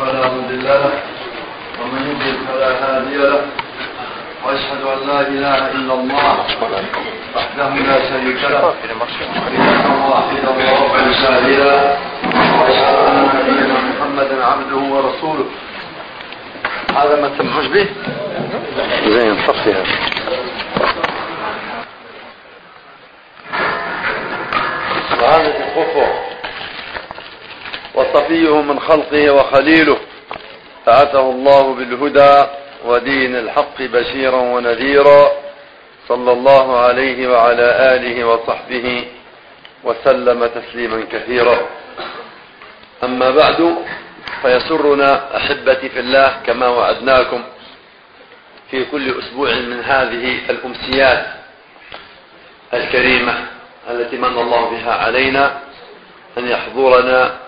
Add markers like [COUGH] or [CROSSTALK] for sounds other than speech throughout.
فلا مضل له ومن يضلل فلا هادي له. وأشهد أن لا إله إلا الله وحده لا شريك له. واحدا وربا شاهدا واشهد ان نبينا محمدا عبده ورسوله هذا ما تسمحوش به زين صفيها وهذا الكفر وصفيه من خلقه وخليله. بعثه الله بالهدى ودين الحق بشيرا ونذيرا. صلى الله عليه وعلى آله وصحبه وسلم تسليما كثيرا. أما بعد فيسرنا أحبتي في الله كما وعدناكم في كل أسبوع من هذه الأمسيات الكريمة التي من الله بها علينا أن يحضرنا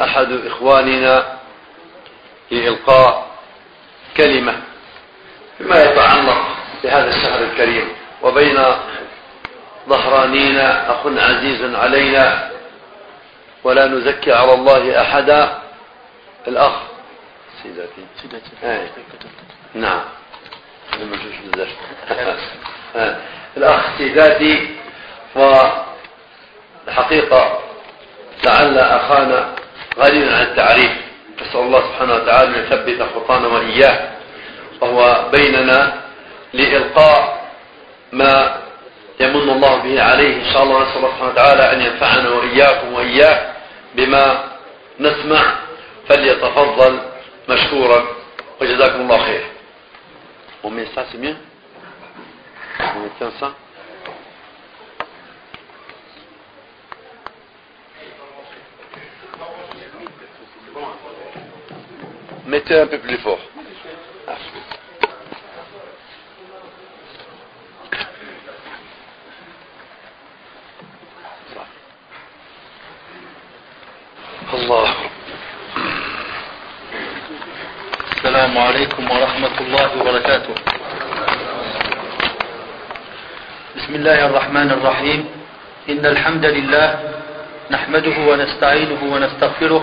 أحد إخواننا في إلقاء كلمة فيما يتعلق بهذا الشهر الكريم وبين ظهرانينا أخ عزيز علينا ولا نزكي على الله أحدا الأخ. سيداتي. سيداتي. آه. نعم. [LAUGHS] الأخ سيداتي والحقيقة لعل أخانا غني عن التعريف. نسأل الله سبحانه وتعالى أن يثبت خطانا وإياه. وهو بيننا لإلقاء ما يمن الله به عليه. إن شاء الله نسأل الله سبحانه وتعالى أن ينفعنا وإياكم وإياه بما نسمع. فليتفضل مشكورا. وجزاكم الله خير. Mettez un peu plus fort. الله السلام عليكم ورحمة الله وبركاته بسم الله الرحمن الرحيم إن الحمد لله نحمده ونستعينه ونستغفره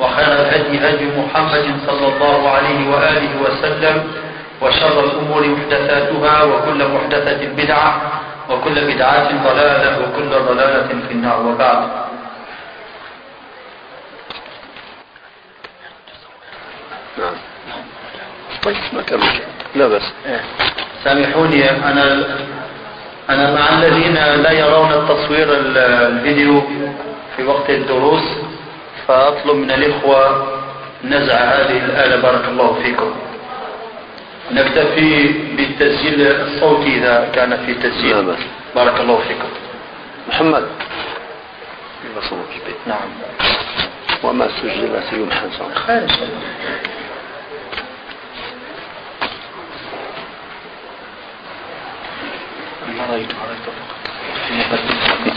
وخير الهدي هدي محمد صلى الله عليه وآله وسلم وشر الأمور محدثاتها وكل محدثة بدعة وكل بدعة ضلالة وكل ضلالة في النار وبعد. نعم. طيب ما لا بس سامحوني أنا أنا مع الذين لا يرون التصوير الفيديو في وقت الدروس. فأطلب من الإخوة نزع هذه الآلة بارك الله فيكم. نكتفي بالتسجيل الصوتي إذا كان في تسجيل. بارك الله فيكم. محمد. البيت نعم. وما سجل سيمحى إن شاء الله خير إن شاء الله ما رأيت رأيت فقط.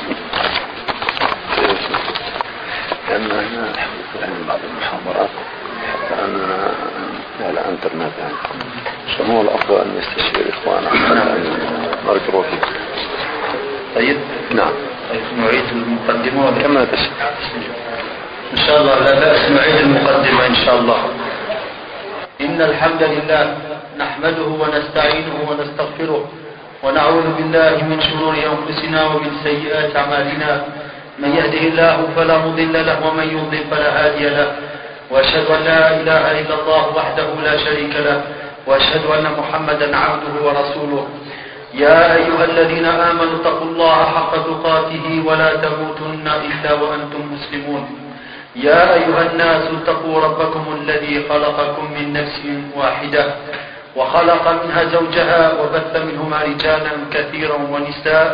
في مقدمة لأن أنا أحدث عن بعض المحاضرات حتى أننا على الانترنت يعني فهو الأفضل أن يستشير أن نرجو فيه طيب. نعم. طيب نعيد المقدمة كما تشاء. إن شاء الله لا بأس نعيد المقدمة إن شاء الله. إن الحمد لله نحمده ونستعينه ونستغفره ونعوذ بالله من شرور أنفسنا ومن سيئات أعمالنا. من يهده الله فلا مضل له ومن يضلل فلا هادي له. وأشهد أن لا إله إلا الله وحده لا شريك له وأشهد أن محمدا عبده ورسوله. يا أيها الذين آمنوا اتقوا الله حق تقاته ولا تموتن إلا وأنتم مسلمون. يا أيها الناس اتقوا ربكم الذي خلقكم من نفس واحدة وخلق منها زوجها وبث منهما رجالا كثيرا ونساء.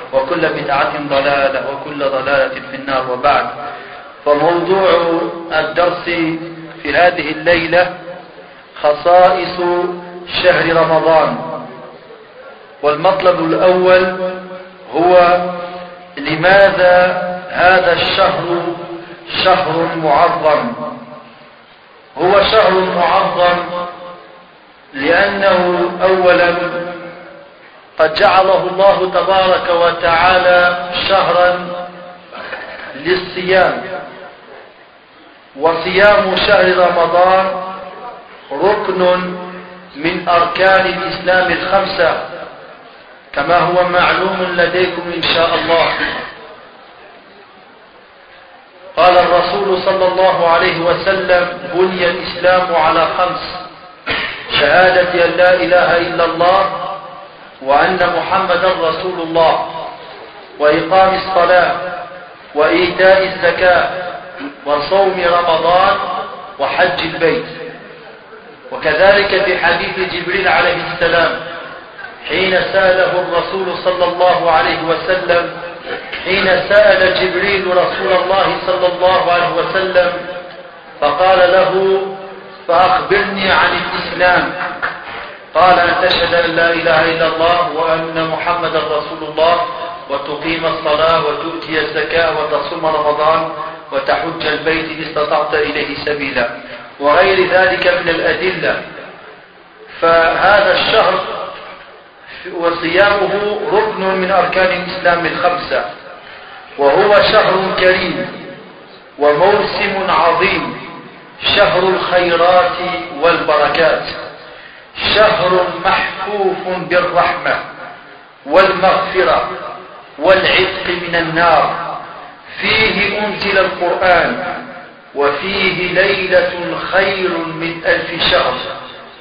وكل بدعة ضلالة وكل ضلالة في النار وبعد. فموضوع الدرس في هذه الليلة خصائص شهر رمضان. والمطلب الأول هو لماذا هذا الشهر شهر معظم؟ هو شهر معظم لأنه أولا قد جعله الله تبارك وتعالى شهرا للصيام. وصيام شهر رمضان ركن من أركان الإسلام الخمسة كما هو معلوم لديكم إن شاء الله. قال الرسول صلى الله عليه وسلم بني الإسلام على خمس شهادة أن لا إله إلا الله وأن محمدا رسول الله وإقام الصلاة وإيتاء الزكاة وصوم رمضان وحج البيت. وكذلك في حديث جبريل عليه السلام حين سأله الرسول صلى الله عليه وسلم حين سأل جبريل رسول الله صلى الله عليه وسلم فقال له فأخبرني عن الإسلام. قال أن تشهد أن لا إله إلا الله وأن محمدا رسول الله وتقيم الصلاة وتؤتي الزكاة وتصوم رمضان وتحج البيت إن استطعت إليه سبيلا. وغير ذلك من الأدلة. فهذا الشهر وصيامه ركن من أركان الإسلام الخمسة. وهو شهر كريم وموسم عظيم شهر الخيرات والبركات. شهر محفوف بالرحمة والمغفرة والعتق من النار. فيه أنزل القرآن وفيه ليلة خير من ألف شهر.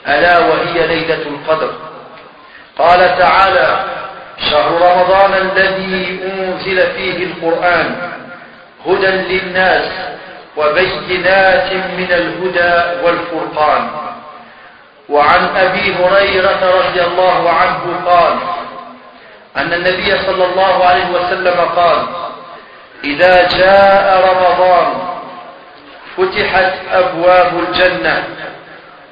ألا وهي ليلة القدر. قال تعالى شهر رمضان الذي أنزل فيه القرآن هدى للناس وبينات من الهدى والفرقان. وعن أبي هريرة رضي الله عنه قال أن النبي صلى الله عليه وسلم قال إذا جاء رمضان فتحت أبواب الجنة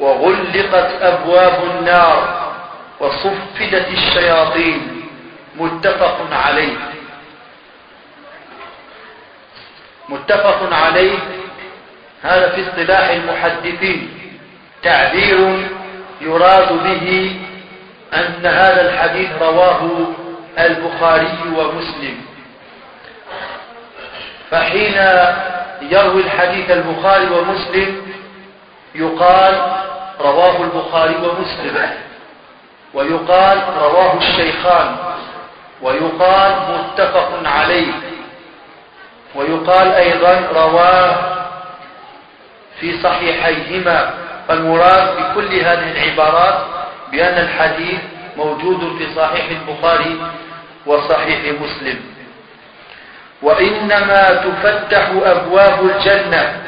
وغلقت أبواب النار وصفدت الشياطين متفق عليه. متفق عليه. هذا في اصطلاح المحدثين. تعبير يراد به أن هذا الحديث رواه البخاري ومسلم. فحين يروي الحديث البخاري ومسلم يقال رواه البخاري ومسلم ويقال رواه الشيخان ويقال متفق عليه ويقال أيضا رواه في صحيحيهما. فالمراد بكل هذه العبارات بأن الحديث موجود في صحيح البخاري وصحيح مسلم. وإنما تفتح أبواب الجنة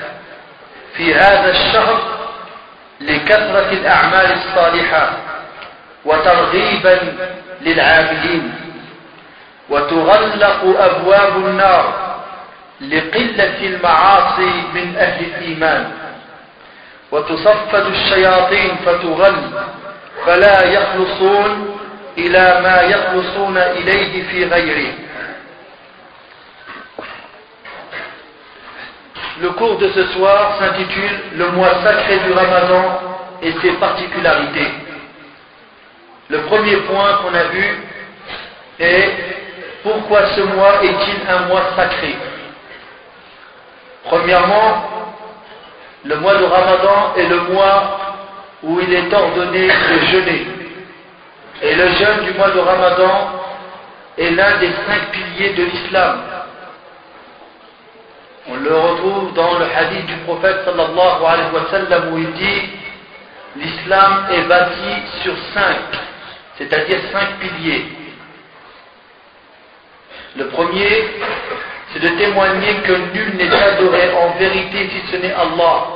في هذا الشهر لكثرة الأعمال الصالحة وترغيبا للعاملين. وتغلق أبواب النار لقلة المعاصي من أهل الإيمان. وتصفد الشياطين فتغل فلا يخلصون إلى ما يخلصون إليه في غيره Le cours de ce soir s'intitule Le mois sacré du Ramadan et ses particularités. Le premier point qu'on a vu est pourquoi ce mois est-il un mois sacré Premièrement, le mois de Ramadan est le mois où il est ordonné de jeûner. Et le jeûne du mois de Ramadan est l'un des cinq piliers de l'islam. On le retrouve dans le hadith du prophète sallallahu alayhi wa sallam où il dit l'islam est bâti sur cinq, c'est-à-dire cinq piliers. Le premier, c'est de témoigner que nul n'est adoré en vérité si ce n'est Allah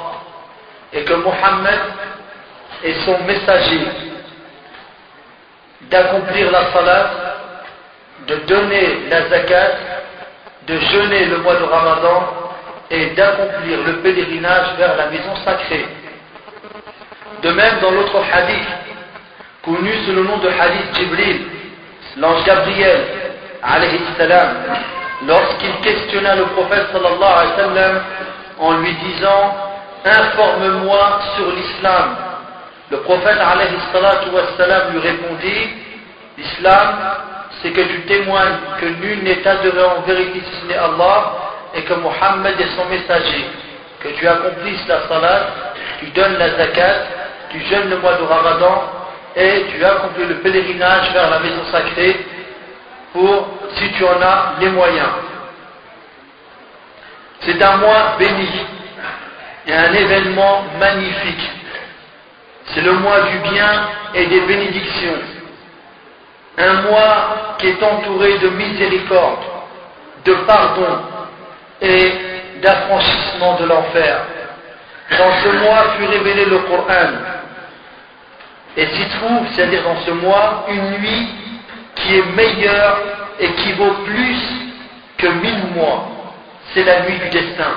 et que Mohammed est son messager d'accomplir la salat, de donner la zakat, de jeûner le mois de Ramadan et d'accomplir le pèlerinage vers la maison sacrée. De même, dans l'autre hadith, connu sous le nom de hadith Jibril, l'ange Gabriel, alayhi salam, lorsqu'il questionna le prophète sallallahu alayhi en lui disant Informe-moi sur l'islam. Le prophète alayhi lui répondit L'islam, c'est que tu témoignes que nul n'est adoré en vérité si ce n'est Allah et que Mohammed est son messager. Que tu accomplisses la salat, tu donnes la zakat, tu jeûnes le mois de Ramadan et tu accomplis le pèlerinage vers la maison sacrée pour, si tu en as les moyens. C'est un mois béni et un événement magnifique. C'est le mois du bien et des bénédictions. Un mois qui est entouré de miséricorde, de pardon et d'affranchissement de l'enfer. Dans ce mois fut révélé le Coran. Et s'y trouve, c'est-à-dire dans ce mois, une nuit qui est meilleure et qui vaut plus que mille mois. C'est la nuit du destin.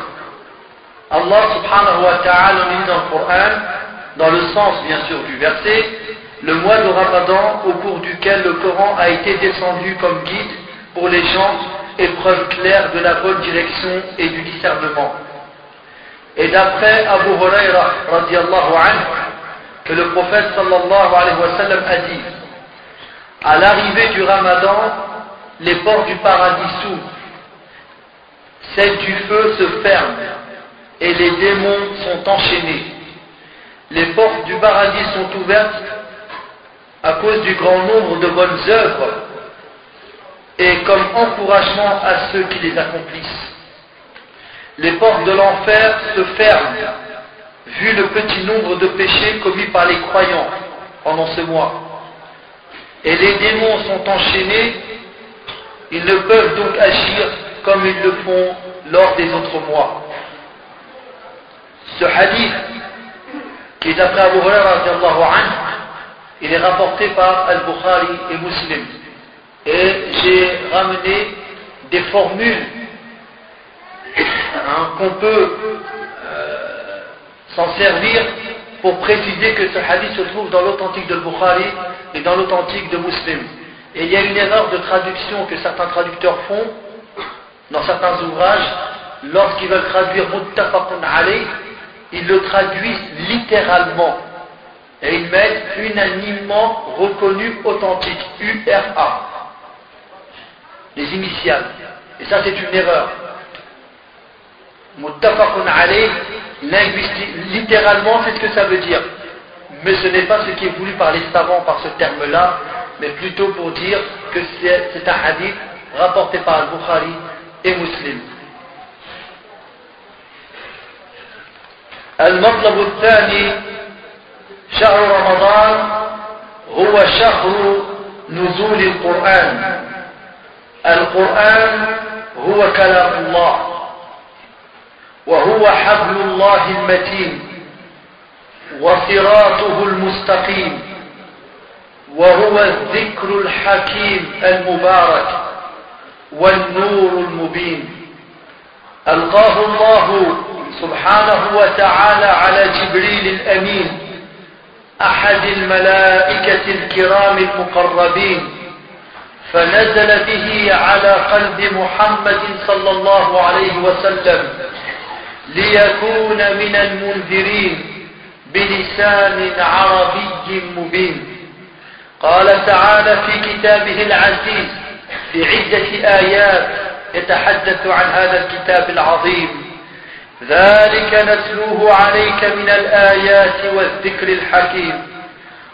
Allah subhanahu wa ta'ala nous dans le Coran, dans le sens bien sûr du verset, le mois de Ramadan au cours duquel le Coran a été descendu comme guide pour les gens et preuve claire de la bonne direction et du discernement. Et d'après Abu Huraira anhu, que le prophète sallallahu alayhi wa sallam a dit, à l'arrivée du Ramadan, les portes du paradis s'ouvrent, celles du feu se ferment et les démons sont enchaînés. Les portes du paradis sont ouvertes à cause du grand nombre de bonnes œuvres et comme encouragement à ceux qui les accomplissent. Les portes de l'enfer se ferment vu le petit nombre de péchés commis par les croyants pendant ce mois. Et les démons sont enchaînés, ils ne peuvent donc agir comme ils le font lors des autres mois. Ce hadith, qui est d'après Abu Hurairah, il est rapporté par Al-Bukhari et Muslim. Et j'ai ramené des formules hein, qu'on peut euh, s'en servir pour préciser que ce hadith se trouve dans l'authentique de Bukhari et dans l'authentique de Muslim. Et il y a une erreur de traduction que certains traducteurs font dans certains ouvrages, lorsqu'ils veulent traduire Muttafaqun alayh, ils le traduisent littéralement. Et ils mettent unanimement reconnu authentique, URA. Les initiales. Et ça c'est une erreur. Muttafaqun alayh, littéralement c'est ce que ça veut dire. Mais ce n'est pas ce qui est voulu par les savants par ce terme-là, mais plutôt pour dire que c'est un hadith rapporté par Al-Bukhari et Muslim. المطلب الثاني شهر رمضان هو شهر نزول القرآن القرآن هو كلام الله وهو حبل الله المتين وصراطه المستقيم وهو الذكر الحكيم المبارك والنور المبين. ألقاه الله سبحانه وتعالى على جبريل الأمين أحد الملائكة الكرام المقربين فنزل به على قلب محمد صلى الله عليه وسلم. ليكون من المنذرين بلسان عربي مبين. قال تعالى في كتابه العزيز في عدة آيات يتحدث عن هذا الكتاب العظيم. ذلك نتلوه عليك من الآيات والذكر الحكيم.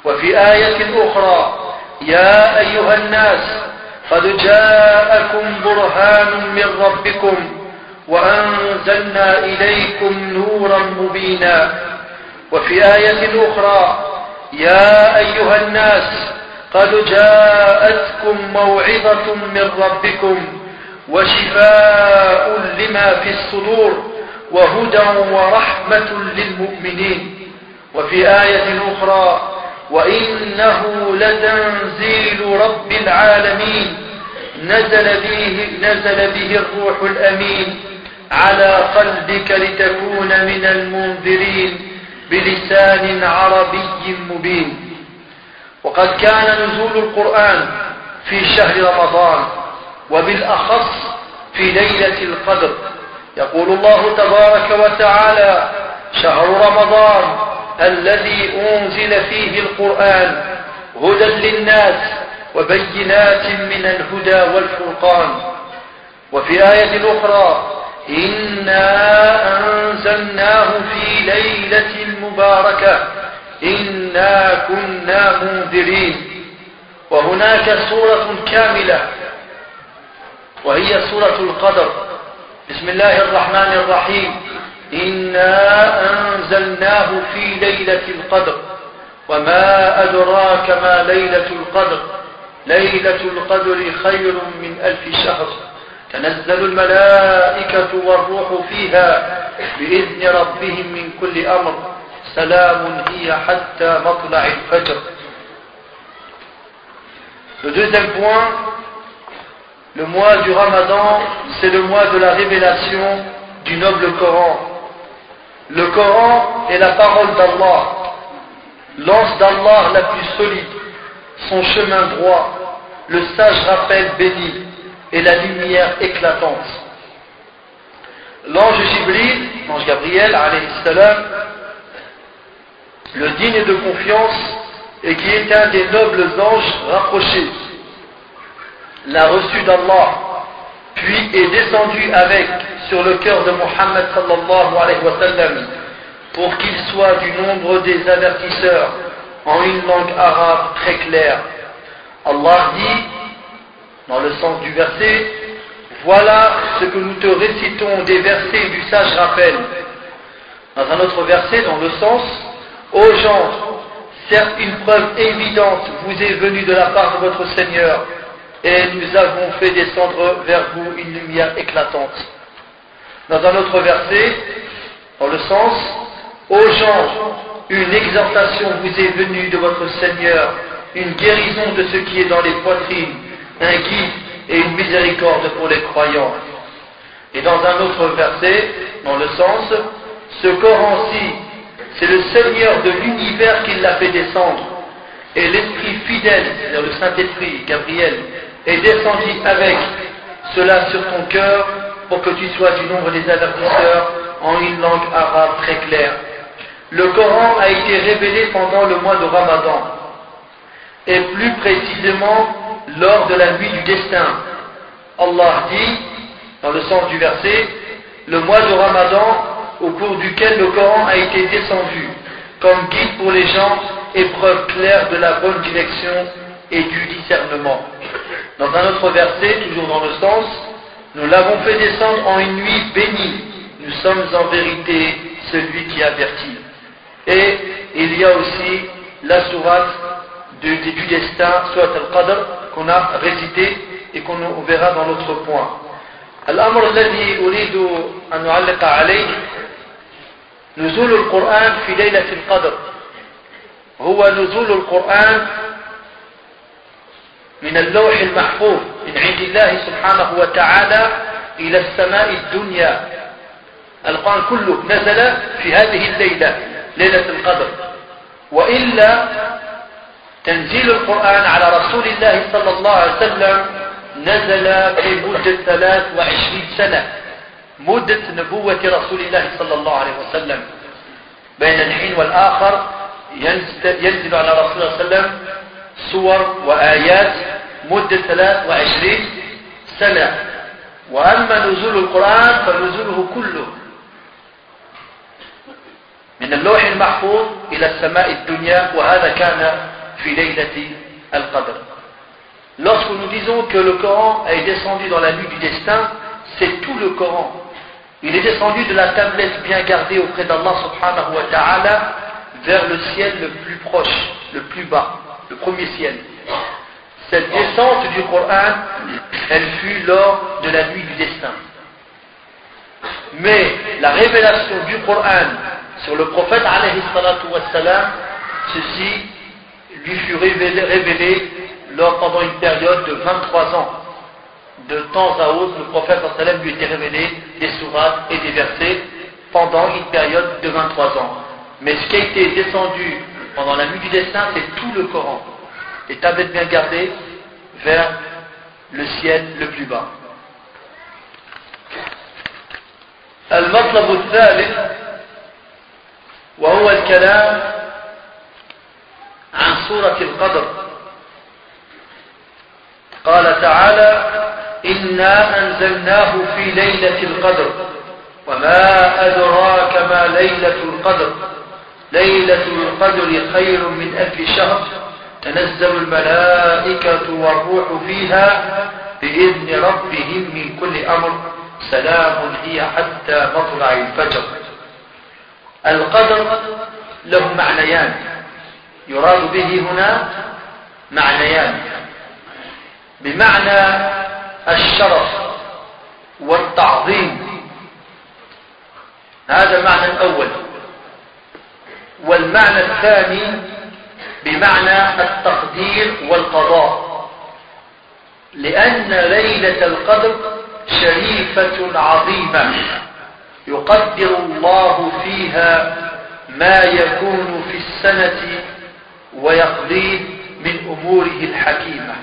وفي آية أخرى يا أيها الناس قد جاءكم برهان من ربكم وأنزلنا إليكم نورا مبينا. وفي آية أخرى يا أيها الناس قد جاءتكم موعظة من ربكم وشفاء لما في الصدور وهدى ورحمة للمؤمنين. وفي آية أخرى وإنه لتنزيل رب العالمين نزل به, نزل به الروح الأمين. على قلبك لتكون من المنذرين بلسان عربي مبين. وقد كان نزول القرآن في شهر رمضان وبالأخص في ليلة القدر. يقول الله تبارك وتعالى شهر رمضان الذي أنزل فيه القرآن هدى للناس وبينات من الهدى والفرقان. وفي آية أخرى إنا أنزلناه في ليلة مباركة إنا كنا منذرين وهناك سورة كاملة وهي سورة القدر بسم الله الرحمن الرحيم إنا أنزلناه في ليلة القدر وما أدراك ما ليلة القدر ليلة القدر خير من ألف شهر تنزل الملائكة والروح فيها بإذن ربهم من كل أمر سلام هي حتى مطلع الفجر Le deuxième point, le mois du Ramadan, c'est le mois de la révélation du noble Coran. Le Coran est la parole d'Allah, l'anse d'Allah la plus solide, son chemin droit, le sage rappel béni et la lumière éclatante. L'ange Jibril, l'ange Gabriel, salam, le digne de confiance et qui est un des nobles anges rapprochés, l'a reçu d'Allah, puis est descendu avec sur le cœur de Mohammed sallallahu alayhi wa sallam pour qu'il soit du nombre des avertisseurs en une langue arabe très claire. Allah dit, dans le sens du verset, voilà ce que nous te récitons des versets du sage rappel. Dans un autre verset, dans le sens, Ô gens, certes une preuve évidente vous est venue de la part de votre Seigneur, et nous avons fait descendre vers vous une lumière éclatante. Dans un autre verset, dans le sens, Ô gens, une exhortation vous est venue de votre Seigneur, une guérison de ce qui est dans les poitrines, un guide et une miséricorde pour les croyants. Et dans un autre verset, dans le sens, ce Coran-ci, c'est le Seigneur de l'univers qui l'a fait descendre. Et l'Esprit fidèle, c'est-à-dire le Saint-Esprit, Gabriel, est descendu avec cela sur ton cœur pour que tu sois du nombre des avertisseurs en une langue arabe très claire. Le Coran a été révélé pendant le mois de Ramadan, et plus précisément lors de la nuit du destin. Allah dit, dans le sens du verset, le mois de Ramadan au cours duquel le Coran a été descendu, comme guide pour les gens et preuve claire de la bonne direction et du discernement. Dans un autre verset, toujours dans le sens, nous l'avons fait descendre en une nuit bénie. Nous sommes en vérité celui qui avertit. Et il y a aussi la sourate du, du destin, soit al-Qadr, qu'on a récité et qu'on verra dans l'autre point. الأمر الذي أريد أن أعلق عليه نزول القرآن في ليلة القدر هو نزول القرآن من اللوح المحفوظ من عند الله سبحانه وتعالى إلى السماء الدنيا القرآن كله نزل في هذه الليلة ليلة القدر وإلا تنزيل القرآن على رسول الله صلى الله عليه وسلم نزل في مدة 23 سنة مدة نبوة رسول الله صلى الله عليه وسلم. بين الحين والآخر ينزل على رسول الله صلى الله عليه وسلم صور وآيات مدة 23 سنة. وأما نزول القرآن فنزوله كله من اللوح المحفوظ إلى السماء الدنيا وهذا كان Lorsque nous disons que le Coran est descendu dans la nuit du destin, c'est tout le Coran. Il est descendu de la tablette bien gardée auprès d'Allah subhanahu wa ta'ala vers le ciel le plus proche, le plus bas, le premier ciel. Cette descente du Coran, elle fut lors de la nuit du destin. Mais la révélation du Coran sur le prophète alayhi salatu wassalam, ceci lui fut révélé, lors, pendant une période de 23 ans. De temps à autre, le prophète sallam lui était révélé des sourates et des versets pendant une période de 23 ans. Mais ce qui a été descendu pendant la nuit du destin, c'est tout le Coran. Les tablettes bien gardées vers le ciel le plus bas. المطلب الثالث وهو الكلام عن سورة القدر. قال تعالى إنا أنزلناه في ليلة القدر وما أدراك ما ليلة القدر. ليلة القدر خير من ألف شهر. تنزل الملائكة والروح فيها بإذن ربهم من كل أمر. سلام هي حتى مطلع الفجر. القدر له معنيان. يراد به هنا معنيان. بمعنى الشرف والتعظيم. هذا المعنى الأول. والمعنى الثاني بمعنى التقدير والقضاء. لأن ليلة القدر شريفة عظيمة. يقدر الله فيها ما يكون في السنة ويقضيه من أموره الحكيمة.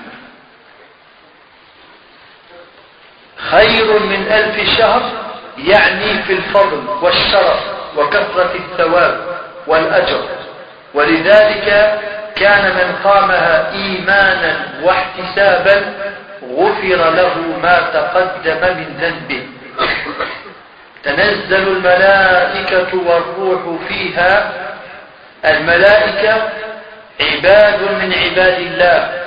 خير من ألف شهر يعني في الفضل والشرف وكثرة الثواب والأجر. ولذلك كان من قامها إيمانا واحتسابا غفر له ما تقدم من ذنبه. تنزل الملائكة والروح فيها. الملائكة عباد من عباد الله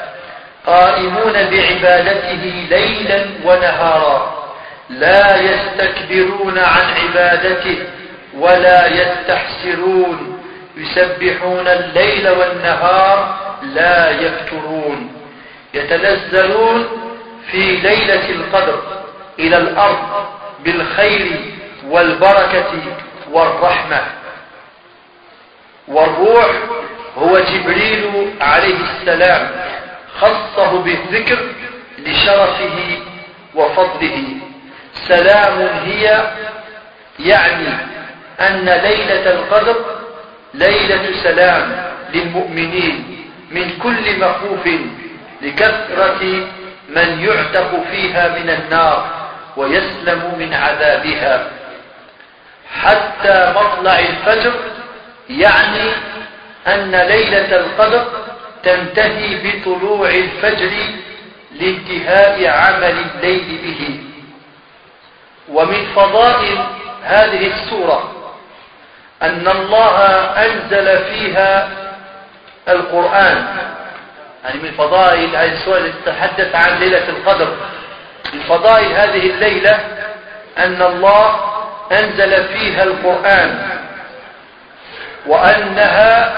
قائمون بعبادته ليلا ونهارا لا يستكبرون عن عبادته ولا يستحسرون. يسبحون الليل والنهار لا يفترون. يتنزلون في ليلة القدر إلى الأرض بالخير والبركة والرحمة. والروح هو جبريل عليه السلام خصه بالذكر لشرفه وفضله. سلام هي يعني أن ليلة القدر ليلة سلام للمؤمنين من كل مخوف لكثرة من يعتق فيها من النار ويسلم من عذابها. حتى مطلع الفجر يعني أن ليلة القدر تنتهي بطلوع الفجر لانتهاء عمل الليل به. ومن فضائل هذه السورة أن الله أنزل فيها القرآن. يعني من فضائل هذه السورة التي تتحدث عن ليلة القدر. من فضائل هذه الليلة أن الله أنزل فيها القرآن. وأنها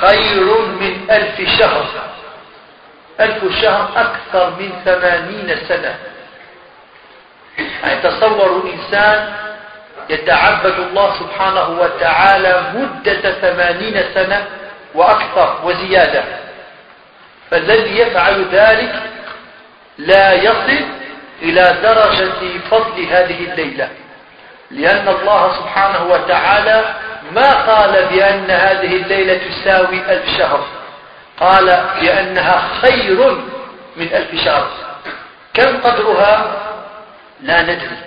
خير من ألف شهر. ألف شهر أكثر من ثمانين سنة. يعني تصوروا إنسان يتعبد الله سبحانه وتعالى مدة ثمانين سنة وأكثر وزيادة. فالذي يفعل ذلك لا يصل إلى درجة فضل هذه الليلة. لأن الله سبحانه وتعالى ما قال بأن هذه الليلة تساوي ألف شهر. قال بأنها خير من ألف شهر. كم قدرها؟ لا ندري.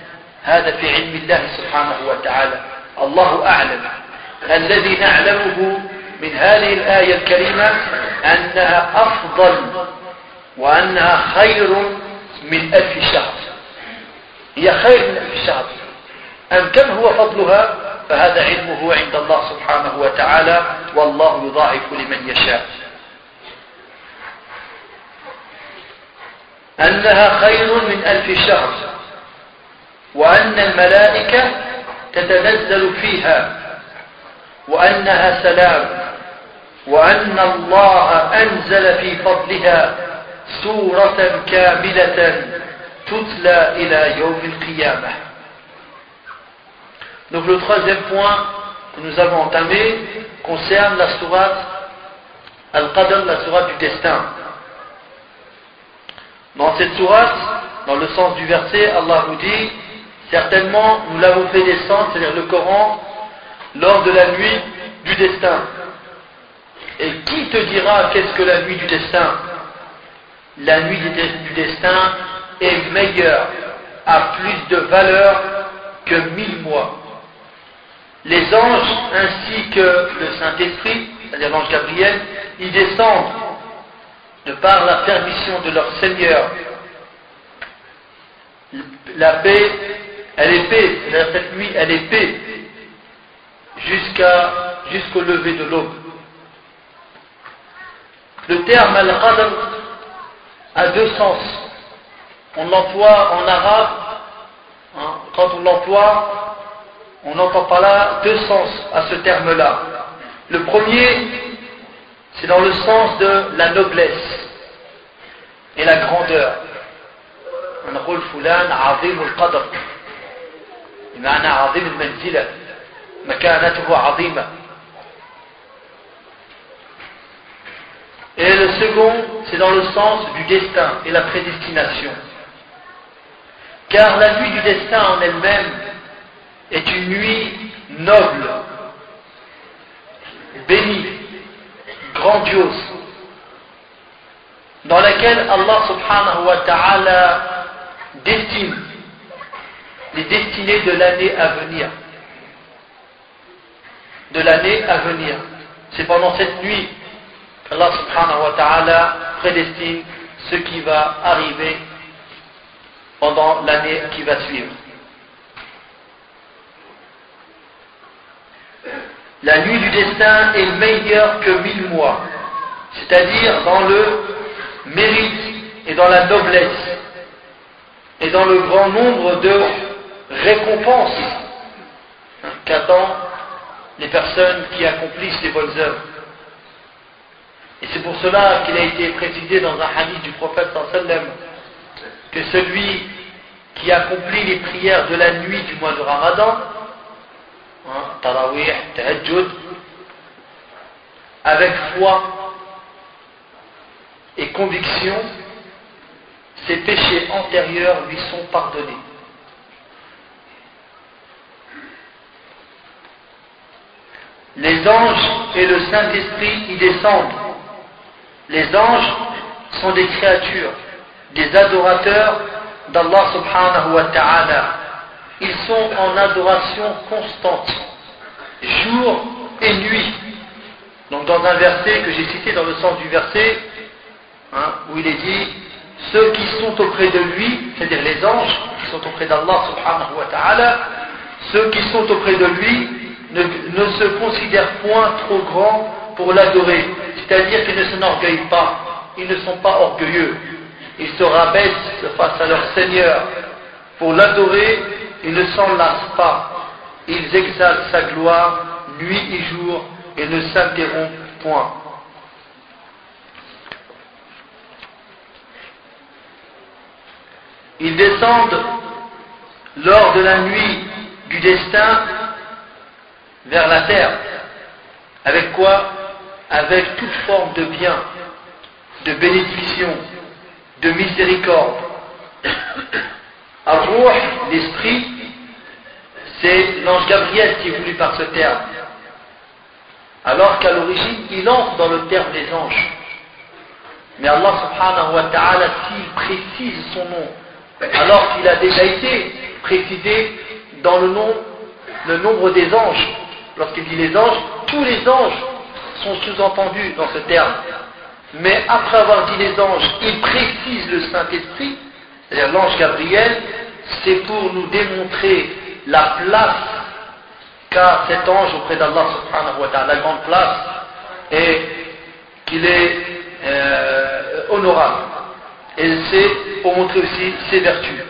هذا في علم الله سبحانه وتعالى. الله أعلم. الذي نعلمه من هذه الآية الكريمة أنها أفضل وأنها خير من ألف شهر. هي خير من ألف شهر. أم كم هو فضلها؟ فهذا علمه عند الله سبحانه وتعالى والله يضاعف لمن يشاء. أنها خير من ألف شهر وأن الملائكة تتنزل فيها وأنها سلام وأن الله أنزل في فضلها سورة كاملة تتلى إلى يوم القيامة. Donc le troisième point que nous avons entamé concerne la sourate Al-Qadr, la sourate du destin. Dans cette sourate, dans le sens du verset, Allah nous dit Certainement, nous l'avons fait descendre, c'est-à-dire le Coran, lors de la nuit du destin. Et qui te dira qu'est-ce que la nuit du destin? La nuit du destin est meilleure, a plus de valeur que mille mois. Les anges ainsi que le Saint-Esprit, c'est-à-dire l'ange Gabriel, y descendent de par la permission de leur Seigneur. La paix, elle est paix, cette nuit, elle est paix jusqu'au lever de l'aube. Le terme al-qadr a deux sens. On l'emploie en arabe, hein, quand on l'emploie, on entend par là deux sens à ce terme-là. Le premier, c'est dans le sens de la noblesse et la grandeur. نقول فلان عظيم القدر بمعنى عظيم المنزلة مكانته عظيمة Et le second, c'est dans le sens du destin et la prédestination. Car la nuit du destin en elle-même est une nuit noble, bénie, grandiose, dans laquelle Allah subhanahu wa ta'ala destine les destinées de l'année à venir. De l'année à venir. C'est pendant cette nuit qu'Allah subhanahu wa ta'ala prédestine ce qui va arriver pendant l'année qui va suivre. La nuit du destin est meilleure que mille mois, c'est-à-dire dans le mérite et dans la noblesse et dans le grand nombre de récompenses qu'attendent les personnes qui accomplissent les bonnes œuvres. Et c'est pour cela qu'il a été précisé dans un hadith du prophète sallam que celui qui accomplit les prières de la nuit du mois de Ramadan, hein, Tarawih, avec foi et conviction, ses péchés antérieurs lui sont pardonnés. Les anges et le Saint-Esprit y descendent. Les anges sont des créatures, des adorateurs d'Allah subhanahu wa ta'ala. Ils sont en adoration constante, jour et nuit. Donc dans un verset que j'ai cité dans le sens du verset, hein, où il est dit ceux qui sont auprès de lui, c'est-à-dire les anges qui sont auprès d'Allah subhanahu wa ta'ala, ceux qui sont auprès de lui ne, ne se considèrent point trop grands pour l'adorer. C'est-à-dire qu'ils ne s'enorgueillent pas, ils ne sont pas orgueilleux. Ils se rabaissent face à leur Seigneur. Pour l'adorer, ils ne s'en lassent pas. Ils exaltent sa gloire nuit et jour et ne s'interrompent point. Ils descendent lors de la nuit du destin vers la terre. Avec quoi? Avec toute forme de bien, de bénédiction, de miséricorde. Ar-Ruh, l'esprit, c'est l'ange Gabriel qui est voulu par ce terme. Alors qu'à l'origine, il entre dans le terme des anges. Mais Allah subhanahu wa ta'ala, s'il précise son nom, alors qu'il a déjà été précisé dans le, le nombre des anges. Lorsqu'il dit les anges, tous les anges sont sous-entendus dans ce terme. Mais après avoir dit les anges, il précise le Saint-Esprit, c'est-à-dire l'ange Gabriel, c'est pour nous démontrer la place qu'a cet ange auprès d'Allah subhanahu wa ta'ala, la grande place, et qu'il est euh, honorable. Et c'est pour montrer aussi ses vertus.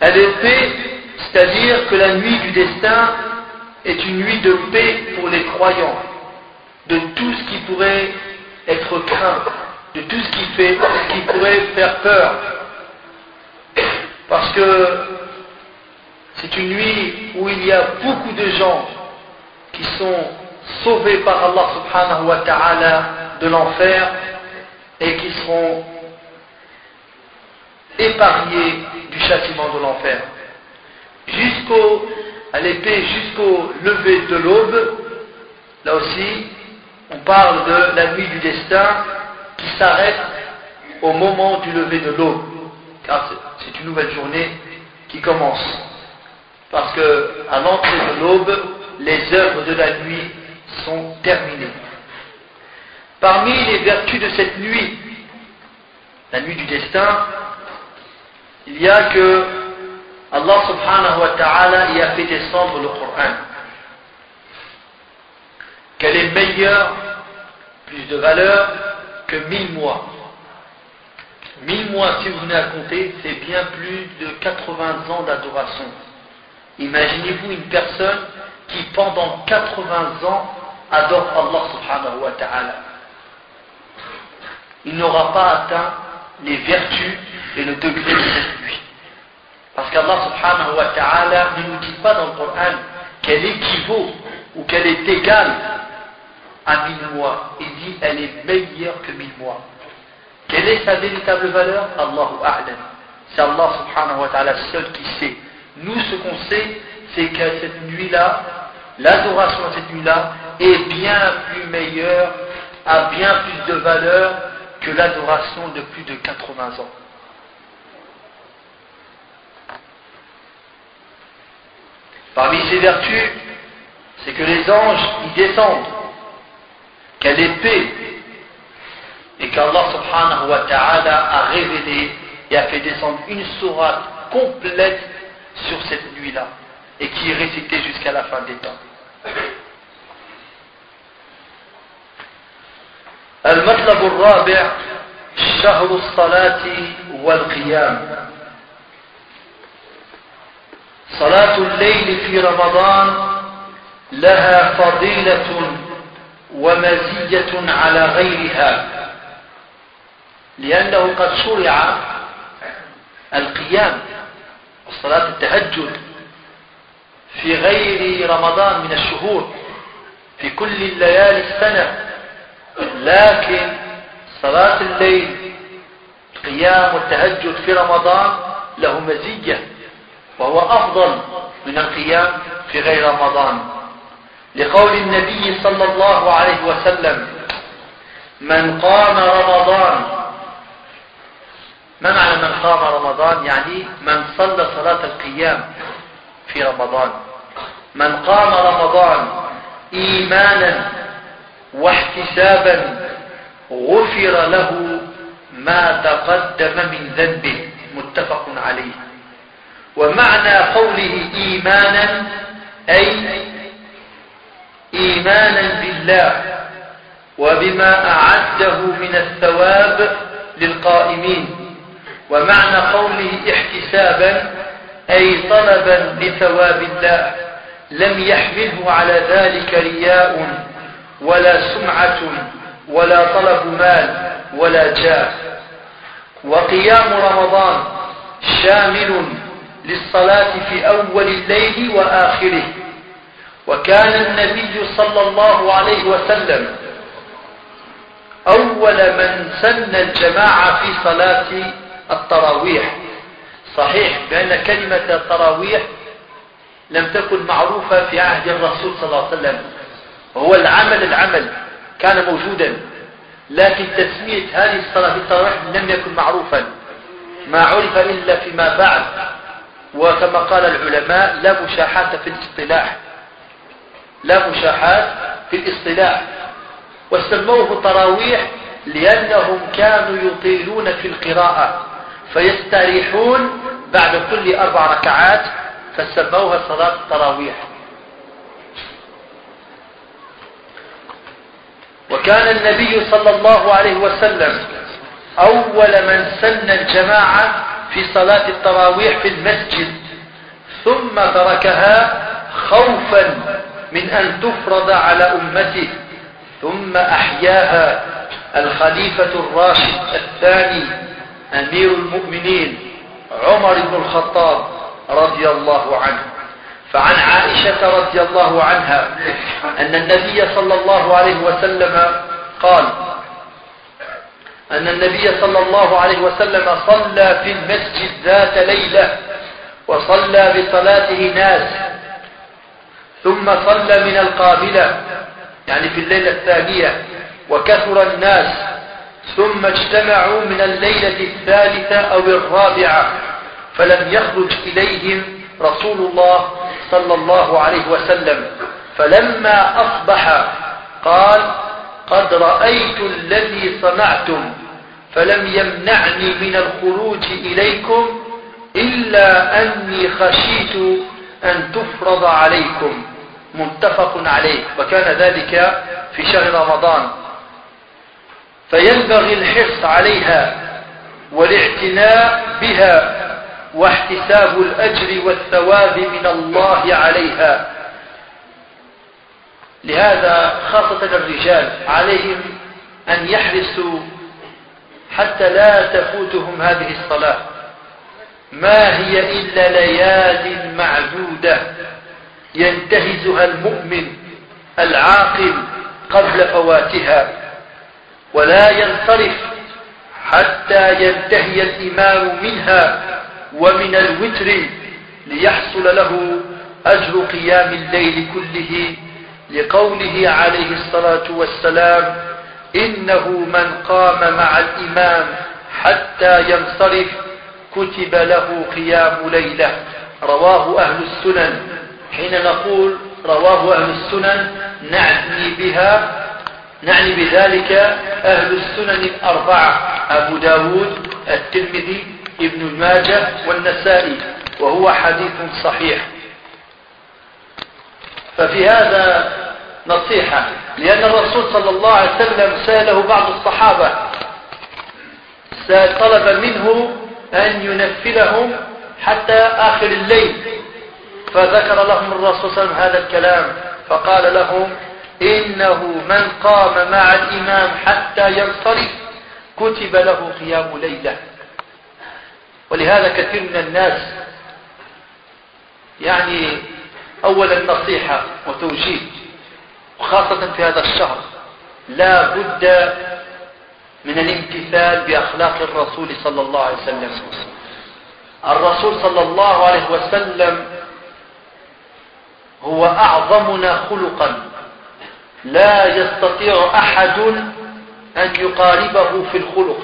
Elle est paix, c'est-à-dire que la nuit du destin est une nuit de paix pour les croyants, de tout ce qui pourrait être craint, de tout ce qui, fait, ce qui pourrait faire peur. Parce que c'est une nuit où il y a beaucoup de gens qui sont sauvés par Allah subhanahu wa ta'ala de l'enfer et qui seront épargnés du châtiment de l'enfer. Jusqu'au, à jusqu'au lever de l'aube, là aussi, on parle de la nuit du destin qui s'arrête au moment du lever de l'aube, car c'est une nouvelle journée qui commence. Parce que à l'entrée de l'aube, les œuvres de la nuit sont terminées. Parmi les vertus de cette nuit, la nuit du destin, il y a que Allah subhanahu wa ta'ala y a fait descendre le Coran. Qu'elle est meilleure, plus de valeur que mille mois. Mille mois, si vous venez à compter, c'est bien plus de 80 ans d'adoration. Imaginez-vous une personne qui pendant 80 ans adore Allah subhanahu wa ta'ala. Il n'aura pas atteint les vertus et le degré de cette. Parce qu'Allah subhanahu wa ta'ala ne nous dit pas dans le Coran qu'elle équivaut ou qu'elle est égale à mille mois. Il dit elle est meilleure que mille mois. Quelle est sa véritable valeur Allahu A'lam. C'est Allah subhanahu wa ta'ala seul qui sait. Nous, ce qu'on sait, c'est que cette nuit-là, l'adoration de cette nuit-là est bien plus meilleure, a bien plus de valeur que l'adoration de plus de 80 ans. Parmi ses vertus, c'est que les anges y descendent, qu'elle est paix, et qu'Allah subhanahu wa ta'ala a révélé et a fait descendre une sourate complète sur cette nuit-là, et qui est récitée jusqu'à la fin des temps. المطلب الرابع شهر الصلاة والقيام صلاة الليل في رمضان لها فضيلة ومزية على غيرها لأنه قد شرع القيام وصلاة التهجد في غير رمضان من الشهور في كل الليالي السنة لكن صلاة الليل القيام والتهجد في رمضان له مزية وهو أفضل من القيام في غير رمضان. لقول النبي صلى الله عليه وسلم من قام رمضان ما معنى من قام رمضان؟ يعني من صلى صلاة القيام في رمضان. من قام رمضان إيمانا واحتسابا غفر له ما تقدم من ذنبه. متفق عليه. ومعنى قوله إيمانا أي إيمانا بالله وبما أعده من الثواب للقائمين. ومعنى قوله احتسابا أي طلبا لثواب الله لم يحمله على ذلك رياء ولا سمعة ولا طلب مال ولا جاه. وقيام رمضان شامل للصلاة في أول الليل وآخره. وكان النبي صلى الله عليه وسلم أول من سن الجماعة في صلاة التراويح. صحيح بأن كلمة التراويح لم تكن معروفة في عهد الرسول صلى الله عليه وسلم. هو العمل العمل كان موجودا لكن تسمية هذه الصلاة بالتراويح لم يكن معروفا. ما عرف إلا فيما بعد. وكما قال العلماء لا مشاحات في الاصطلاح. لا مشاحات في الاصطلاح. وسموه تراويح لأنهم كانوا يطيلون في القراءة. فيستريحون بعد كل أربع ركعات فسموها صلاة التراويح. وكان النبي صلى الله عليه وسلم أول من سن الجماعة في صلاة التراويح في المسجد ثم تركها خوفا من أن تفرض على أمته ثم أحياها الخليفة الراشد الثاني أمير المؤمنين عمر بن الخطاب رضي الله عنه. فعن عائشة رضي الله عنها أن النبي صلى الله عليه وسلم قال أن النبي صلى الله عليه وسلم صلى في المسجد ذات ليلة وصلى بصلاته ناس ثم صلى من القابلة يعني في الليلة الثانية وكثر الناس ثم اجتمعوا من الليلة الثالثة أو الرابعة فلم يخرج إليهم رسول الله صلى الله عليه وسلم. فلما أصبح قال قد رأيت الذي صنعتم فلم يمنعني من الخروج إليكم إلا أني خشيت أن تفرض عليكم. متفق عليه. وكان ذلك في شهر رمضان. فينبغي الحرص عليها والاعتناء بها واحتساب الأجر والثواب من الله عليها. لهذا خاصة الرجال عليهم أن يحرصوا حتى لا تفوتهم هذه الصلاة. ما هي إلا ليال معدودة ينتهزها المؤمن العاقل قبل فواتها. ولا ينصرف حتى ينتهي الإمام منها ومن الوتر ليحصل له أجر قيام الليل كله لقوله عليه الصلاة والسلام إنه من قام مع الإمام حتى ينصرف كتب له قيام ليلة. رواه أهل السنن. حين نقول رواه أهل السنن نعني بها نعني بذلك أهل السنن الأربعة أبو داود الترمذي ابن الماجة والنسائي وهو حديث صحيح. ففي هذا نصيحة لأن الرسول صلى الله عليه وسلم سأله بعض الصحابة طلب منه أن ينفذهم حتى آخر الليل. فذكر لهم الرسول صلى الله عليه وسلم هذا الكلام فقال لهم إنه من قام مع الإمام حتى ينصرف كتب له قيام ليلة. ولهذا كثير من الناس يعني أولا نصيحة وتوجيه وخاصة في هذا الشهر لا بد من الامتثال بأخلاق الرسول صلى الله عليه وسلم. الرسول صلى الله عليه وسلم هو أعظمنا خلقا. لا يستطيع أحد أن يقاربه في الخلق.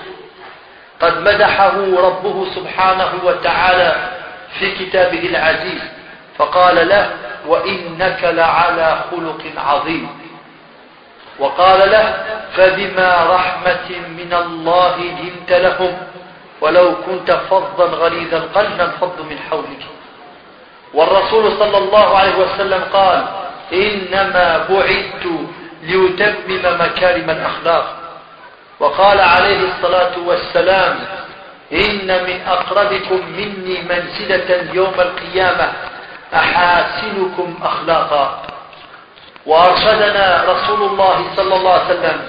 قد مدحه ربه سبحانه وتعالى في كتابه العزيز فقال له وإنك لعلى خلق عظيم وقال له فبما رحمة من الله لنت لهم ولو كنت فظا غليظ القلب انفضوا من حولك والرسول صلى الله عليه وسلم قال إنما بعثت ليتمم مكارم الأخلاق. وقال عليه الصلاة والسلام إن من أقربكم مني منزلة يوم القيامة أحاسنكم أخلاقا. وأرشدنا رسول الله صلى الله عليه وسلم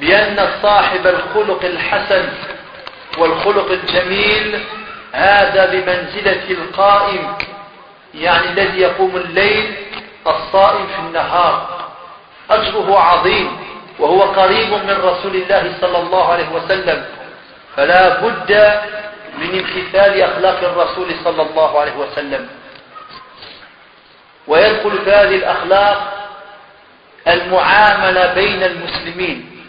بأن صاحب الخلق الحسن والخلق الجميل هذا بمنزلة القائم يعني الذي يقوم الليل الصائم في النهار. أجره عظيم وهو قريب من رسول الله صلى الله عليه وسلم. فلا بد من امتثال أخلاق الرسول صلى الله عليه وسلم. ويدخل في هذه الأخلاق المعاملة بين المسلمين.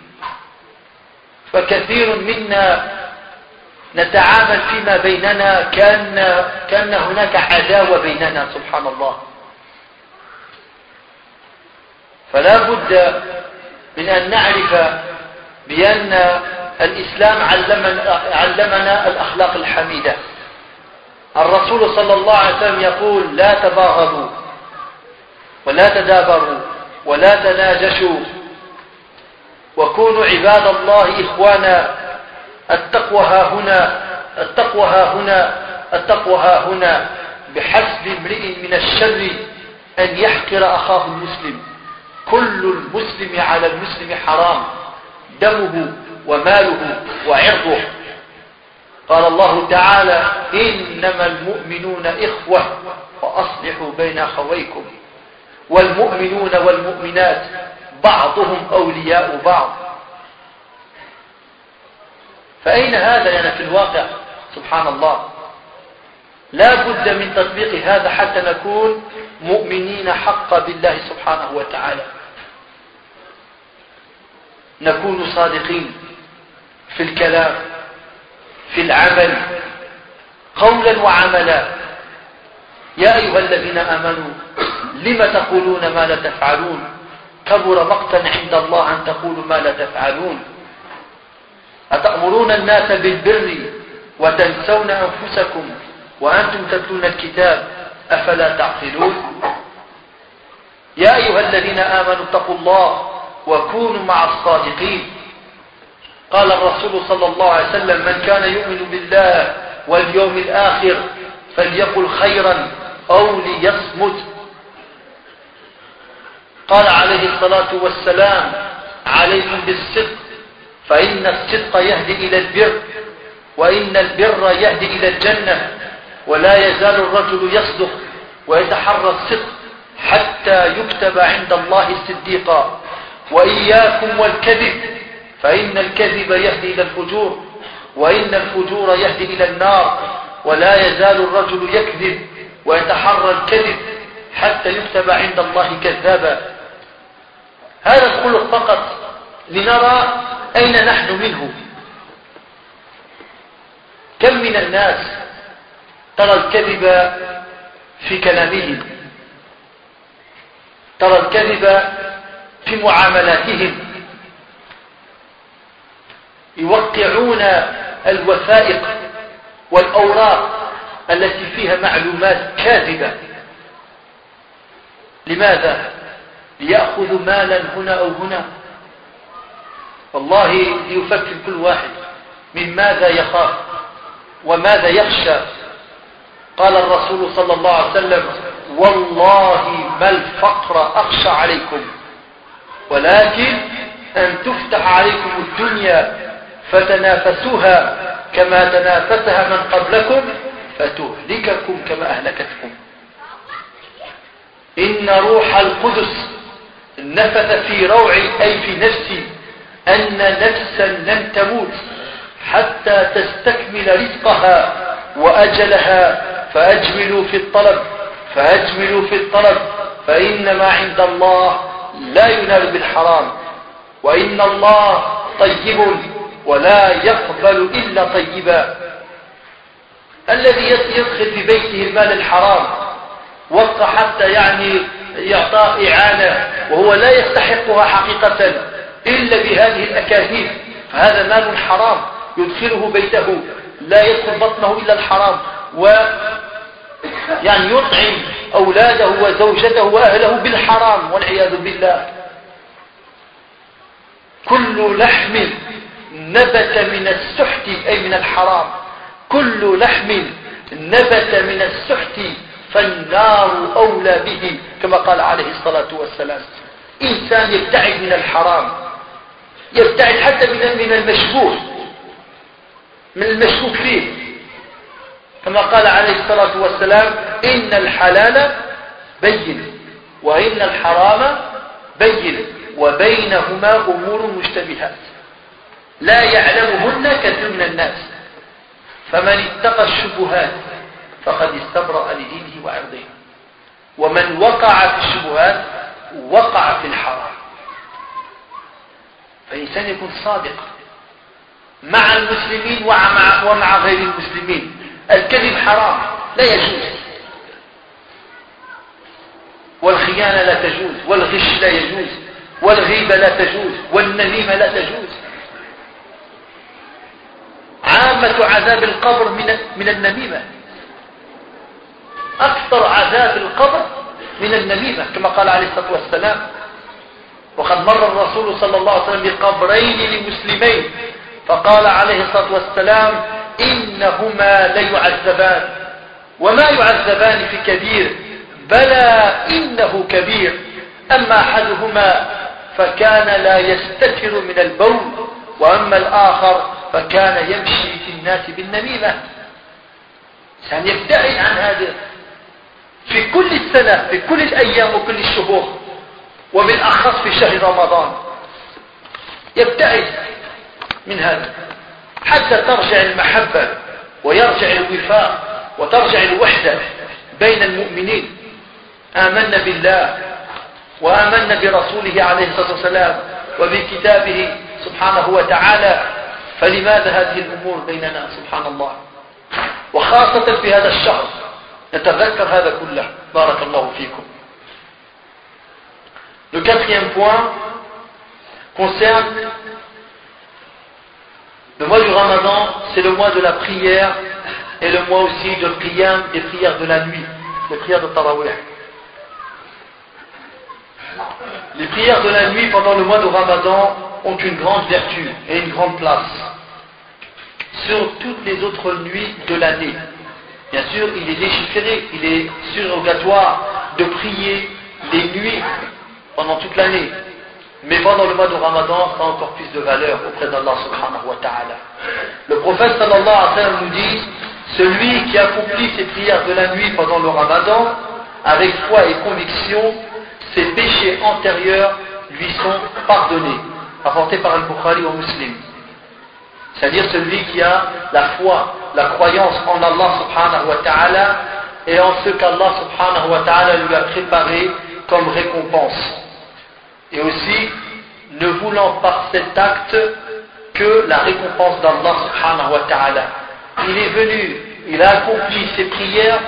فكثير منا نتعامل فيما بيننا كان, كأن هناك عداوة بيننا سبحان الله. فلا بد من أن نعرف بأن الإسلام علمنا, علمنا الأخلاق الحميدة. الرسول صلى الله عليه وسلم يقول لا تباغضوا ولا تدابروا ولا تناجشوا وكونوا عباد الله إخوانا. التقوى ها هنا التقوى ها هنا التقوى ها هنا. بحسب امرئ من الشر أن يحقر أخاه المسلم. كل المسلم على المسلم حرام دمه وماله وعرضه. قال الله تعالى إنما المؤمنون إخوة وأصلحوا بين أخويكم. والمؤمنون والمؤمنات بعضهم أولياء بعض. فأين هذا يعني في الواقع؟ سبحان الله. لا بد من تطبيق هذا حتى نكون مؤمنين حقا بالله سبحانه وتعالى. نكون صادقين في الكلام في العمل قولا وعملا. يا أيها الذين آمنوا لم تقولون ما لا تفعلون؟ كبر مقتا عند الله أن تقولوا ما لا تفعلون. أتأمرون الناس بالبر وتنسون أنفسكم؟ وأنتم تتلون الكتاب أفلا تعقلون؟ يا أيها الذين آمنوا اتقوا الله وكونوا مع الصادقين. قال الرسول صلى الله عليه وسلم من كان يؤمن بالله واليوم الآخر فليقل خيرا أو ليصمت. قال عليه الصلاة والسلام عليكم بالصدق فإن الصدق يهدي إلى البر وإن البر يهدي إلى الجنة. ولا يزال الرجل يصدق ويتحرى الصدق حتى يكتب عند الله صديقا. وإياكم والكذب فإن الكذب يهدي إلى الفجور وإن الفجور يهدي إلى النار. ولا يزال الرجل يكذب ويتحرى الكذب حتى يكتب عند الله كذابا. هذا الخلق فقط لنرى أين نحن منه. كم من الناس ترى الكذب في كلامهم. ترى الكذب في معاملاتهم. يوقعون الوثائق والأوراق التي فيها معلومات كاذبة. لماذا؟ ليأخذوا مالا هنا أو هنا. والله ليفكر كل واحد من ماذا يخاف وماذا يخشى. قال الرسول صلى الله عليه وسلم والله ما الفقر أخشى عليكم ولكن أن تفتح عليكم الدنيا فتنافسوها كما تنافسها من قبلكم فتهلككم كما أهلكتكم. إن روح القدس نفث في روعي أي في نفسي أن نفسا لن تموت حتى تستكمل رزقها وأجلها فأجملوا في الطلب فأجملوا في الطلب فإن ما عند الله لا ينال بالحرام وإن الله طيب ولا يقبل إلا طيبا. الذي يدخل في بيته المال الحرام وقع حتى يعني يعطى إعانة وهو لا يستحقها حقيقة إلا بهذه الأكاذيب فهذا مال حرام يدخله بيته لا يدخل بطنه إلا الحرام. و يعني يطعم أولاده وزوجته وأهله بالحرام والعياذ بالله. كل لحم نبت من السحت أي من الحرام. كل لحم نبت من السحت فالنار أولى به كما قال عليه الصلاة والسلام. إنسان يبتعد من الحرام يبتعد حتى من من المشبوه من المشبوه فيه. كما قال عليه الصلاة والسلام إن الحلال بين وإن الحرام بين وبينهما أمور مشتبهات. لا يعلمهن كثير من الناس. فمن اتقى الشبهات فقد استبرأ لدينه وعرضه. ومن وقع في الشبهات وقع في الحرام. فالإنسان يكون صادق مع المسلمين ومع, غير المسلمين. الكذب حرام لا يجوز. والخيانة لا تجوز والغش لا يجوز والغيبة لا تجوز والنميمة لا تجوز. عامة عذاب القبر من من النميمة. أكثر عذاب القبر من النميمة كما قال عليه الصلاة والسلام وقد مر الرسول صلى الله عليه وسلم بقبرين لمسلمين فقال عليه الصلاة والسلام إنهما ليعذبان. وما يعذبان في كبير بلى إنه كبير. أما أحدهما فكان لا يستتر من البول وأما الآخر فكان يمشي في الناس بالنميمة. كان يبتعد عن هذا في كل السنة في كل الأيام وكل الشهور وبالأخص في شهر رمضان. يبتعد من هذا. حتى ترجع المحبة ويرجع الوفاء وترجع الوحدة بين المؤمنين. آمنا بالله وآمنا برسوله عليه الصلاة والسلام وبكتابه سبحانه وتعالى. فلماذا هذه الأمور بيننا؟ سبحان الله. وخاصة في هذا الشهر نتذكر هذا كله. بارك الله فيكم. Le quatrième point concerne le mois du Ramadan, c'est le mois de la prière et le mois aussi de prière, des prières de la nuit, les prières de Tarawih. Les prières de la nuit pendant le mois de Ramadan ont une grande vertu et une grande place sur toutes les autres nuits de l'année. Bien sûr, il est légiféré, il est surrogatoire de prier les nuits pendant toute l'année. Mais pendant le mois de Ramadan, ça a encore plus de valeur auprès d'Allah subhanahu wa ta'ala. Le prophète sallallahu alayhi nous dit, celui qui accomplit ses prières de la nuit pendant le Ramadan, avec foi et conviction, ses péchés antérieurs lui sont pardonnés, apportés par le Bukhari au Muslim. C'est-à-dire celui qui a la foi, la croyance en Allah subhanahu wa ta'ala et en ce qu'Allah subhanahu wa ta'ala lui a préparé comme récompense. Et aussi, ne voulant par cet acte que la récompense d'Allah subhanahu wa ta'ala. Il est venu, il a accompli ses prières,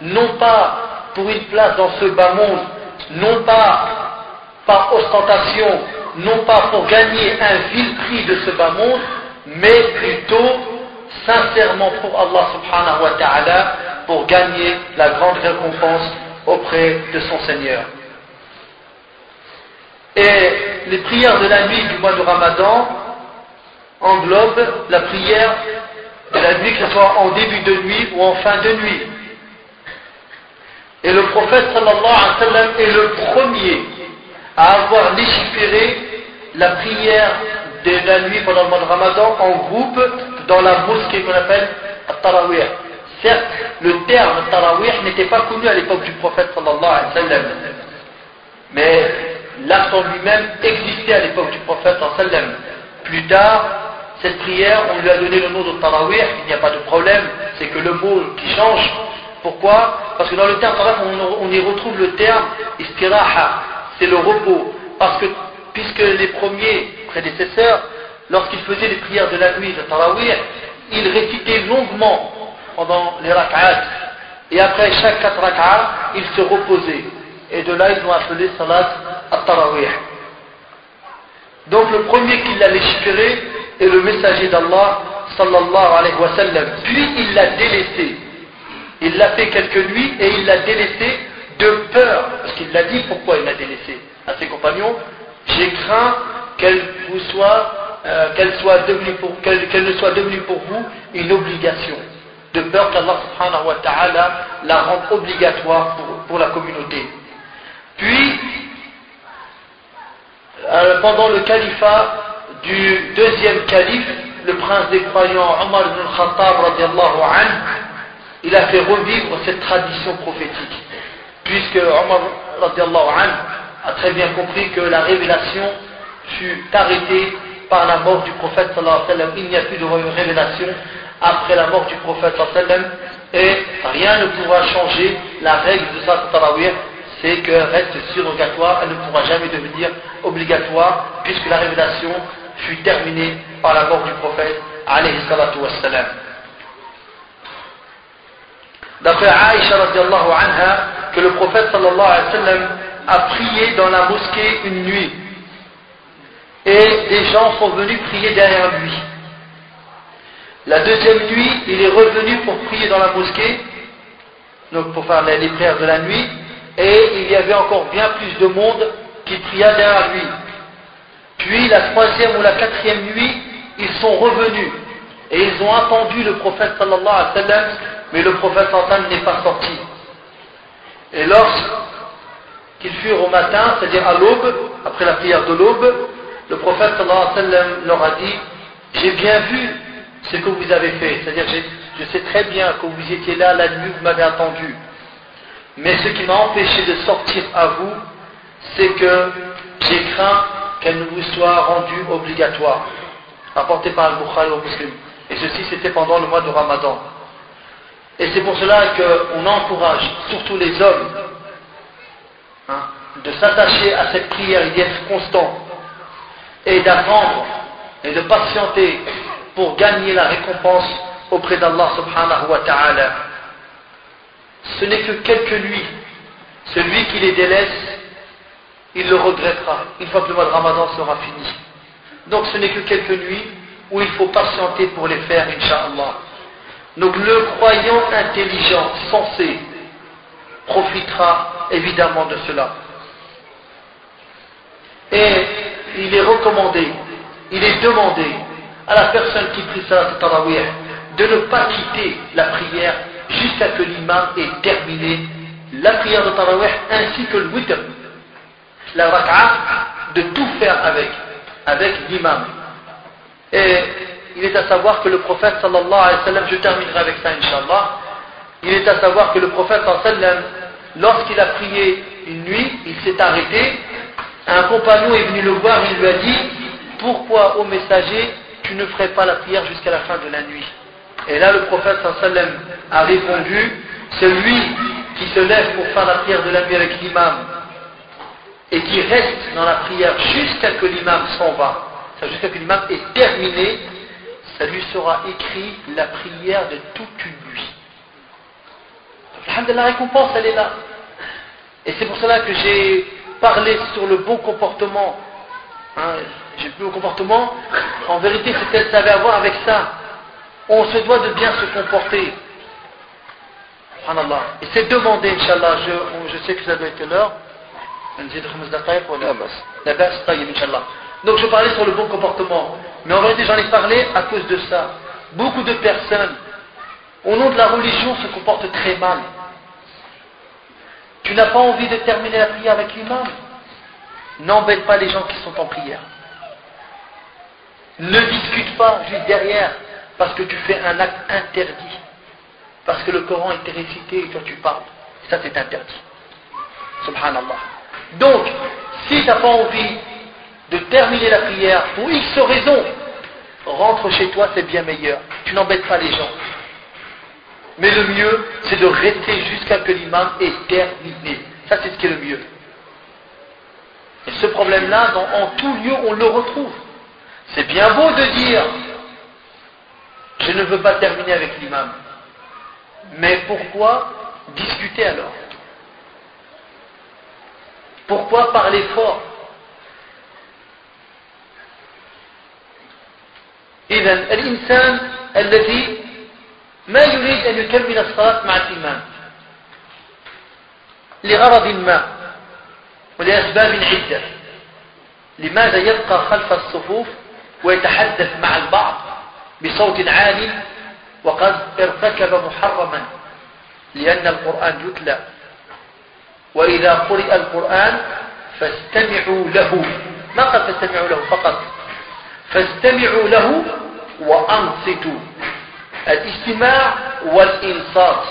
non pas pour une place dans ce bas monde, non pas par ostentation, non pas pour gagner un vil prix de ce bas monde, mais plutôt sincèrement pour Allah subhanahu wa ta'ala, pour gagner la grande récompense auprès de son Seigneur. Et les prières de la nuit du mois de Ramadan englobent la prière de la nuit, que ce soit en début de nuit ou en fin de nuit. Et le prophète sallallahu alayhi wa sallam est le premier à avoir légiféré la prière de la nuit pendant le mois de Ramadan en groupe dans la mosquée qu'on appelle Tarawih. Certes, le terme Tarawih n'était pas connu à l'époque du prophète sallallahu alayhi wa sallam. Mais en lui-même existait à l'époque du prophète sallam. Plus tard, cette prière, on lui a donné le nom de Tarawih, il n'y a pas de problème, c'est que le mot qui change pourquoi? Parce que dans le terme on, y retrouve le terme istiraha, c'est le repos. Parce que, puisque les premiers prédécesseurs, lorsqu'ils faisaient les prières de la nuit de Tarawih, ils récitaient longuement pendant les rak'at. Et après chaque quatre rak'at, ils se reposaient. Et de là, ils ont appelé salat at-Tarawih. Donc le premier qui l'a légiféré est le messager d'Allah sallallahu alayhi wa sallam. Puis il l'a délaissé. Il l'a fait quelques nuits et il l'a délaissé de peur, parce qu'il l'a dit pourquoi il l'a délaissé à ses compagnons? J'ai craint qu'elle vous soit, euh, devenue qu'elle, ne soit devenue pour vous une obligation, de peur qu'Allah subhanahu wa ta'ala la rende obligatoire pour la communauté. Puis, euh, pendant le califat du deuxième calife, le prince des croyants Omar ibn al-Khattab il a fait revivre cette tradition prophétique. Puisque Omar a très bien compris que la révélation fut arrêtée par la mort du prophète. Il n'y a plus de révélation après la mort du prophète. Et rien ne pourra changer la règle de sa tarawih, qu'elle reste surrogatoire, elle ne pourra jamais devenir obligatoire, puisque la révélation fut terminée par la mort du prophète alayhi. D'après Aïcha anha, que le prophète sallallahu a prié dans la mosquée une nuit. Et des gens sont venus prier derrière lui. La deuxième nuit, il est revenu pour prier dans la mosquée, donc pour faire les prières de la nuit, et il y avait encore bien plus de monde qui pria derrière lui. Puis la troisième ou la quatrième nuit, ils sont revenus et ils ont attendu le prophète sallallahu alayhi wa sallam, mais le prophète sallallahu n'est pas sorti. Et lorsqu'ils furent au matin, c'est-à-dire à, l'aube, après la prière de l'aube, le prophète sallallahu alayhi wa sallam leur a dit J'ai bien vu ce que vous avez fait, c'est-à-dire je sais très bien que vous étiez là la nuit, vous m'avez attendu. Mais ce qui m'a empêché de sortir à vous, c'est que j'ai craint qu'elle ne vous soit rendue obligatoire, apportée par le Bukhari au Muslim. Et ceci, c'était pendant le mois de Ramadan. Et c'est pour cela qu'on encourage, surtout les hommes, hein, de s'attacher à cette prière et d'y être constant, et d'attendre et de patienter pour gagner la récompense auprès d'Allah subhanahu wa ta'ala. Ce n'est que quelques nuits. Celui qui les délaisse il le regrettera une fois que le mois de Ramadan sera fini. Donc ce n'est que quelques nuits où il faut patienter pour les faire, Inch'Allah. Donc le croyant intelligent, sensé, profitera évidemment de cela. Et il est recommandé, il est demandé à la personne qui prie ça de ne pas quitter la prière jusqu'à ce que l'imam ait terminé la prière de tarawih ainsi que le witr. La raka'a, de tout faire avec, avec l'imam. Et il est à savoir que le prophète sallallahu alayhi wa sallam, je terminerai avec ça inshallah, il est à savoir que le prophète sallallahu alayhi wa sallam, lorsqu'il a prié une nuit, il s'est arrêté, un compagnon est venu le voir, il lui a dit, pourquoi, ô messager, tu ne ferais pas la prière jusqu'à la fin de la nuit? Et là, le prophète sallam a répondu, celui qui se lève pour faire la prière de la nuit avec l'imam, et qui reste dans la prière jusqu'à que l'imam s'en va, jusqu'à que l'imam est terminé, ça lui sera écrit la prière de toute une nuit. la récompense, elle est là. Et c'est pour cela que j'ai parlé sur le bon comportement. Hein, j'ai le bon comportement, en vérité, ça avait à voir avec ça. On se doit de bien se comporter. Et c'est demandé, Inch'Allah, je, je sais que ça doit être l'heure. Donc je parlais sur le bon comportement. Mais en vérité, j'en ai parlé à cause de ça. Beaucoup de personnes, au nom de la religion, se comportent très mal. Tu n'as pas envie de terminer la prière avec l'imam? N'embête pas les gens qui sont en prière. Ne discute pas juste derrière parce que tu fais un acte interdit. Parce que le Coran est récité et toi tu parles. Ça c'est interdit. Subhanallah. Donc, si tu n'as pas envie de terminer la prière pour X raison, rentre chez toi, c'est bien meilleur. Tu n'embêtes pas les gens. Mais le mieux, c'est de rester jusqu'à que l'imam ait terminé. Ça, c'est ce qui est le mieux. Et ce problème-là, en tout lieu, on le retrouve. C'est bien beau de dire, je ne veux pas terminer avec l'imam. Mais pourquoi discuter alors? Pourquoi parler fort? إذا الإنسان الذي ما يريد أن يكمل الصلاة مع الإمام لغرض ما ولأسباب عدة. لماذا يبقى خلف الصفوف ويتحدث مع البعض؟ بصوت عال وقد ارتكب محرما لأن القرآن يتلى. وإذا قرئ القرآن فاستمعوا له. ما قد فاستمعوا له؟ فقط. فاستمعوا له وأنصتوا. الاستماع والإنصات.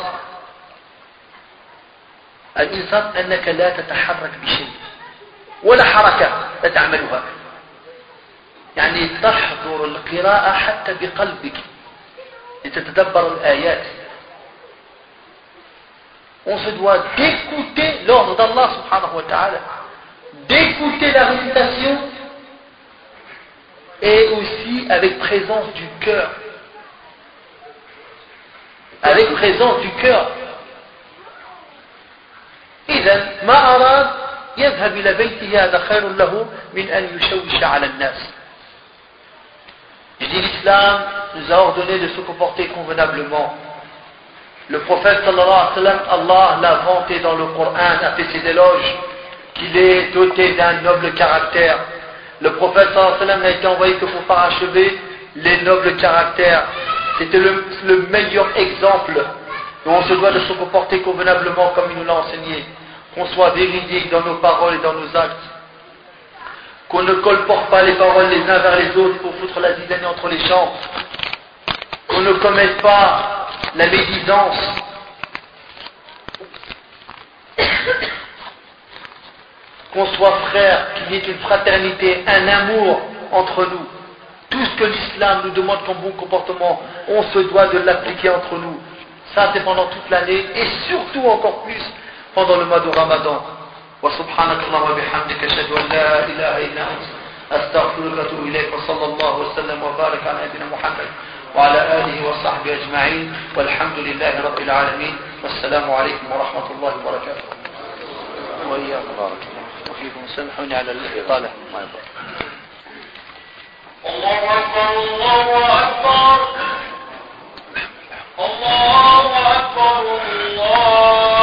الإنصات أنك لا تتحرك بشيء ولا حركة لا تعملها. يعني تحضر القراءة حتى بقلبك لتتدبر الآيات on se doit d'écouter l'ordre d'Allah subhanahu wa ta'ala, d'écouter la récitation et aussi avec présence du cœur, avec présence du cœur. إذا ما أراد يذهب إلى بيته هذا خير له من أن يشوش على الناس. Je dis l'islam nous a ordonné de se comporter convenablement. Le prophète sallallahu alayhi wa Allah l'a vanté dans le Coran, a fait ses éloges, qu'il est doté d'un noble caractère. Le prophète sallallahu alayhi wa n'a été envoyé que pour parachever les nobles caractères. C'était le, meilleur exemple où on se doit de se comporter convenablement comme il nous l'a enseigné. Qu'on soit véridique dans nos paroles et dans nos actes. Qu'on ne colporte pas les paroles les uns vers les autres pour foutre la zizanie entre les champs. Qu'on ne commette pas la médisance. [COUGHS] Qu'on soit frère, qu'il y ait une fraternité, un amour entre nous. Tout ce que l'islam nous demande comme bon comportement, on se doit de l'appliquer entre nous. Ça, c'est pendant toute l'année et surtout encore plus pendant le mois de Ramadan. وسبحانك اللهم وبحمدك أشهد أن لا إله إلا أنت أستغفرك وأتوب إليك وصلى الله وسلم وبارك على نبينا محمد وعلى آله وصحبه أجمعين والحمد لله رب العالمين والسلام عليكم ورحمة الله وبركاته. وإياكم. بارك الله وفيكم سامحوني على الإطالة. ما يضر الله أكبر الله أكبر. الله أكبر الله